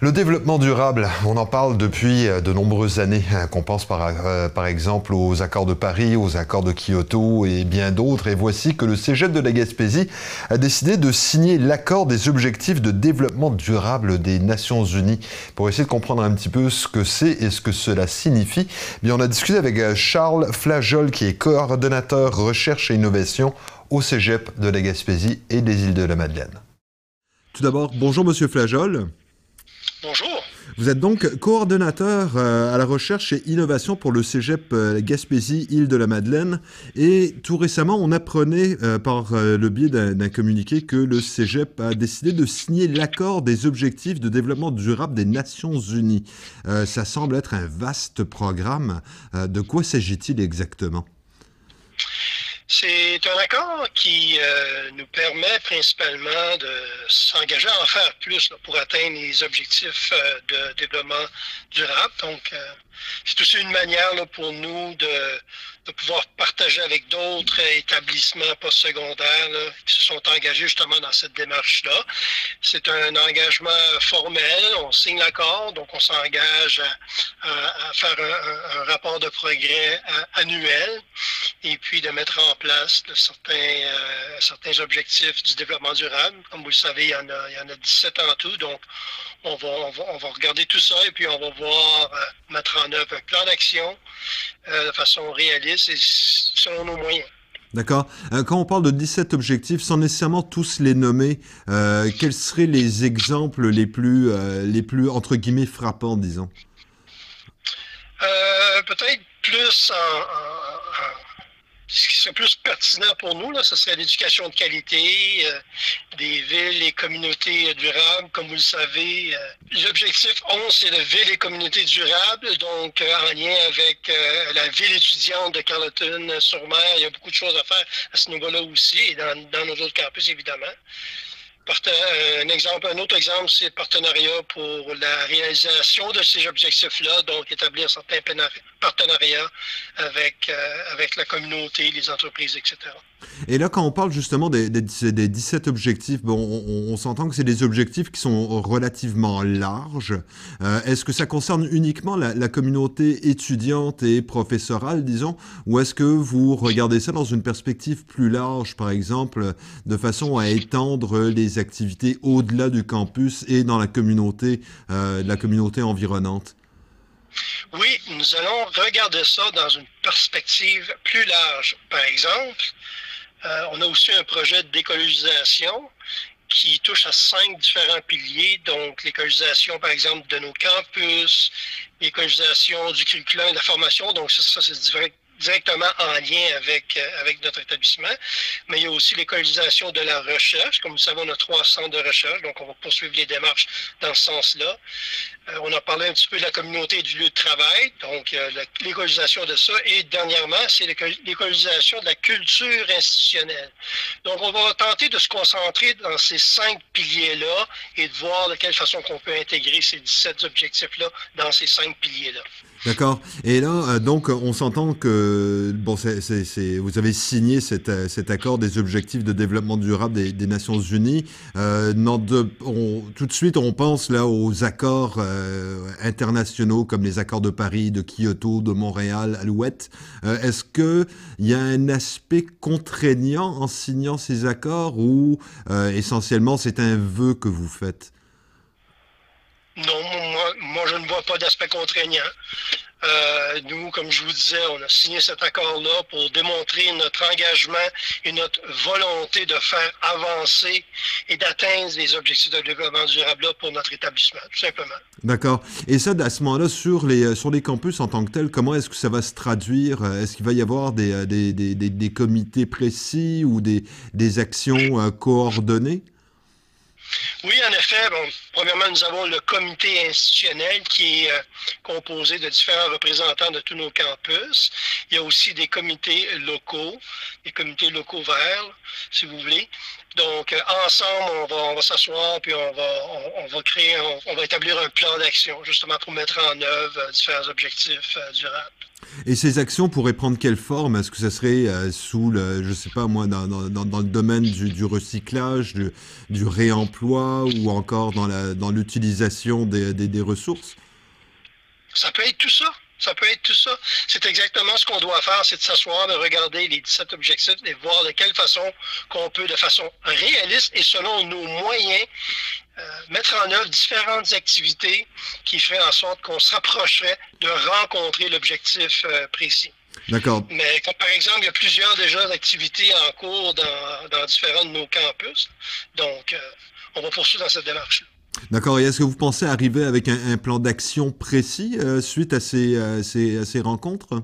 Le développement durable, on en parle depuis euh, de nombreuses années, hein, qu'on pense par, euh, par, exemple aux accords de Paris, aux accords de Kyoto et bien d'autres. Et voici que le Cégep de la Gaspésie a décidé de signer l'accord des objectifs de développement durable des Nations Unies. Pour essayer de comprendre un petit peu ce que c'est et ce que cela signifie, eh bien on a discuté avec euh, Charles Flajol, qui est coordonnateur recherche et innovation au Cégep de la Gaspésie et des îles de la Madeleine. Tout d'abord, bonjour Monsieur Flajol. Bonjour. Vous êtes donc coordonnateur euh, à la recherche et innovation pour le Cégep euh, Gaspésie-Île-de-la-Madeleine. Et tout récemment, on apprenait euh, par le biais d'un communiqué que le Cégep a décidé de signer l'accord des objectifs de développement durable des Nations Unies. ça semble être un vaste programme. de quoi s'agit-il exactement? C'est un accord qui euh, nous permet principalement de s'engager à en faire plus pour atteindre les objectifs euh, de développement durable. Donc, euh, c'est aussi une manière pour nous de, pouvoir partager avec d'autres établissements postsecondaires qui se sont engagés justement dans cette démarche-là. C'est un engagement formel, on signe l'accord, donc on s'engage à, faire un, rapport de progrès annuel et puis de mettre en place certains, euh, certains objectifs du développement durable. Comme vous le savez, il y en a, il y en a 17 en tout, donc on va, on va, on va regarder tout ça et puis on va voir euh, mettre en œuvre un plan d'action euh, de façon réaliste et selon nos moyens. D'accord. Quand on parle de 17 objectifs, sans nécessairement tous les nommer, quels seraient les exemples les plus, les plus entre guillemets, frappants, disons? Peut-être plus en ce qui serait plus pertinent pour nous, là, ce serait l'éducation de qualité, euh, des villes et communautés durables. Comme vous le savez, euh, l'objectif 11, c'est de villes et communautés durables, donc euh, en lien avec euh, la ville étudiante de Carleton-sur-Mer. Il y a beaucoup de choses à faire à ce niveau-là aussi, et dans, dans nos autres campus, évidemment. Euh, un, exemple, un autre exemple, c'est le partenariat pour la réalisation de ces objectifs-là, donc établir certains partenariats avec, euh, avec la communauté, les entreprises, etc. Et là, quand on parle justement des, des, des 17 objectifs, bon, on, on s'entend que c'est des objectifs qui sont relativement larges. Euh, Est-ce que ça concerne uniquement la, la, communauté étudiante et professorale, disons, ou est-ce que vous regardez ça dans une perspective plus large, par exemple, de façon à étendre les activités au-delà du campus et dans la communauté, euh, la communauté environnante? Oui, nous allons regarder ça dans une perspective plus large. Par exemple, euh, on a aussi un projet d'écologisation qui touche à cinq différents piliers, donc l'écologisation, par exemple, de nos campus, l'écologisation du curriculum de la formation, donc ça, ça c'est directement en lien avec, euh, avec notre établissement. Mais il y a aussi l'écologisation de la recherche. Comme vous savez, on a trois centres de recherche, donc on va poursuivre les démarches dans ce sens-là. Euh, on a parlé un petit peu de la communauté du lieu de travail, donc euh, de ça. Et dernièrement, c'est l'écologisation de la culture institutionnelle. Donc, on va tenter de se concentrer dans ces cinq piliers-là et de voir de quelle façon qu'on peut intégrer ces 17 objectifs-là dans ces cinq piliers-là. D'accord. Et là, euh, donc, on s'entend que bon, vous avez signé cet, euh, cet, accord des objectifs de développement durable des, Nations Unies. Euh, tout de suite, on pense là aux accords internationaux comme les accords de Paris, de Kyoto, de Montréal, Alouette. Est-ce que il y a un aspect contraignant en signant ces accords ou essentiellement c'est un vœu que vous faites? Non, moi, je ne vois pas d'aspect contraignant. Euh, nous, comme je vous disais, on a signé cet accord-là pour démontrer notre engagement et notre volonté de faire avancer et d'atteindre les objectifs de développement durable pour notre établissement, tout simplement. D'accord. Et ça, à ce moment-là, sur les, sur les campus en tant que tel, comment est-ce que ça va se traduire? Est-ce qu'il va y avoir des, des, des, des, comités précis ou des, des actions euh, coordonnées? Oui, en effet. Bon, premièrement, nous avons le comité institutionnel qui est euh, composé de différents représentants de tous nos campus. Il y a aussi des comités locaux, des comités locaux verts, si vous voulez. Donc, euh, ensemble, on va, s'asseoir, puis on va, on, va créer, on, va établir un plan d'action, justement pour mettre en œuvre euh, différents objectifs durables. Et ces actions pourraient prendre quelle forme? Est-ce que ça serait euh, sous le, je sais pas moi, dans, dans, le domaine du, recyclage, du, réemploi ou encore dans la dans l'utilisation des, des, des ressources? Ça peut être tout ça. Ça peut être tout ça. C'est exactement ce qu'on doit faire, c'est de s'asseoir, de regarder les 17 objectifs et voir de quelle façon qu'on peut, de façon réaliste et selon nos moyens, euh, mettre en œuvre différentes activités qui feraient en sorte qu'on s'approcherait de rencontrer l'objectif euh, précis. D'accord. Mais comme par exemple, il y a plusieurs déjà activités en cours dans, dans différents de nos campus. Donc, euh, on va poursuivre dans cette démarche-là. D'accord. Et est-ce que vous pensez arriver avec un, plan d'action précis euh, suite à ces, euh, ces, rencontres?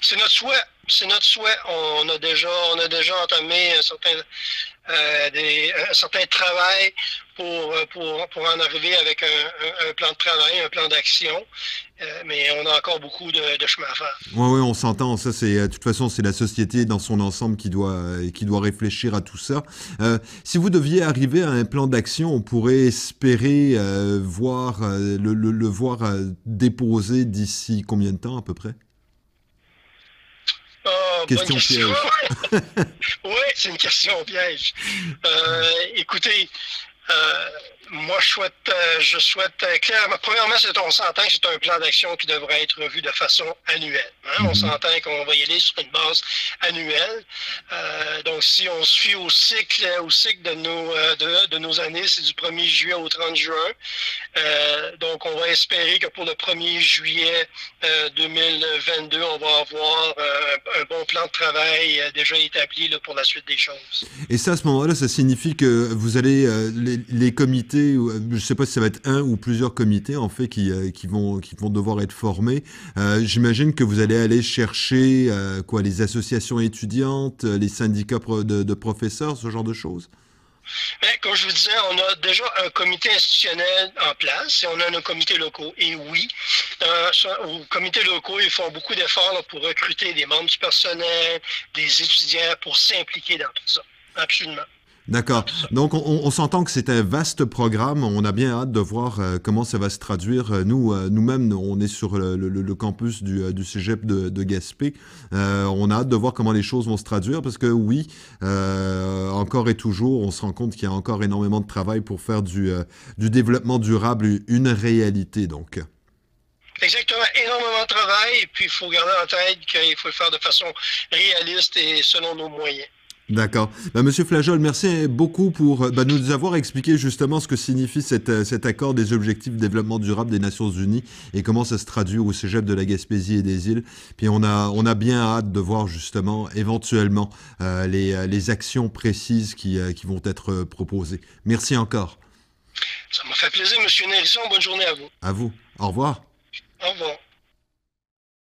C'est notre souhait. C'est notre souhait. On a déjà, on a déjà entamé un certain, euh, un certain travail pour, pour, pour en arriver avec un, un plan de travail, un plan d'action. Euh, mais on a encore beaucoup de, de chemin à faire. Oui, oui, on s'entend. Ça, c'est de toute façon, c'est la société dans son ensemble qui doit, qui doit réfléchir à tout ça. Euh, si vous deviez arriver à un plan d'action, on pourrait espérer euh, voir le, le, le voir déposé d'ici combien de temps à peu près? Oh, question, question piège. oui, c'est une question piège. Euh, écoutez, euh, moi, je souhaite, euh, je souhaite euh, clairement. Premièrement, on s'entend que c'est un plan d'action qui devrait être revu de façon annuelle. Hein? Mm -hmm. On s'entend qu'on va y aller sur une base annuelle. Euh, donc, si on se fie au cycle, au cycle de nos, de, de nos années, c'est du 1er juillet au 30 juin. donc, on va espérer que pour le 1er juillet 2022, on va avoir un bon plan de travail déjà établi là, pour la suite des choses. Et ça, à ce moment-là, ça signifie que vous allez les, les comités je ne sais pas si ça va être un ou plusieurs comités en fait qui, euh, vont, devoir être formés. Euh, J'imagine que vous allez aller chercher euh, quoi, les associations étudiantes, les syndicats de, professeurs, ce genre de choses? Mais comme je vous disais, on a déjà un comité institutionnel en place et on a nos comités locaux. Et oui, euh, aux comités locaux, ils font beaucoup d'efforts pour recruter des membres du personnel, des étudiants pour s'impliquer dans tout ça. Absolument. D'accord. Donc, on, s'entend que c'est un vaste programme. On a bien hâte de voir euh, comment ça va se traduire. Nous, euh, nous-mêmes, on est sur le, campus du, euh, du cégep de, Gaspé. Euh, on a hâte de voir comment les choses vont se traduire parce que oui, encore et toujours, on se rend compte qu'il y a encore énormément de travail pour faire du, du développement durable une réalité. Donc. Exactement, énormément de travail. Et puis, il faut garder en tête qu'il faut le faire de façon réaliste et selon nos moyens. D'accord. Bah, Monsieur Flajol, merci beaucoup pour bah, nous avoir expliqué justement ce que signifie cet, cet, accord des objectifs de développement durable des Nations Unies et comment ça se traduit au cégep de la Gaspésie et des îles. Puis on a, on a bien hâte de voir justement éventuellement euh, les, les, actions précises qui, euh, qui, vont être proposées. Merci encore. Ça m'a fait plaisir, Monsieur Nérisson. Bonne journée à vous. À vous. Au revoir. Au revoir.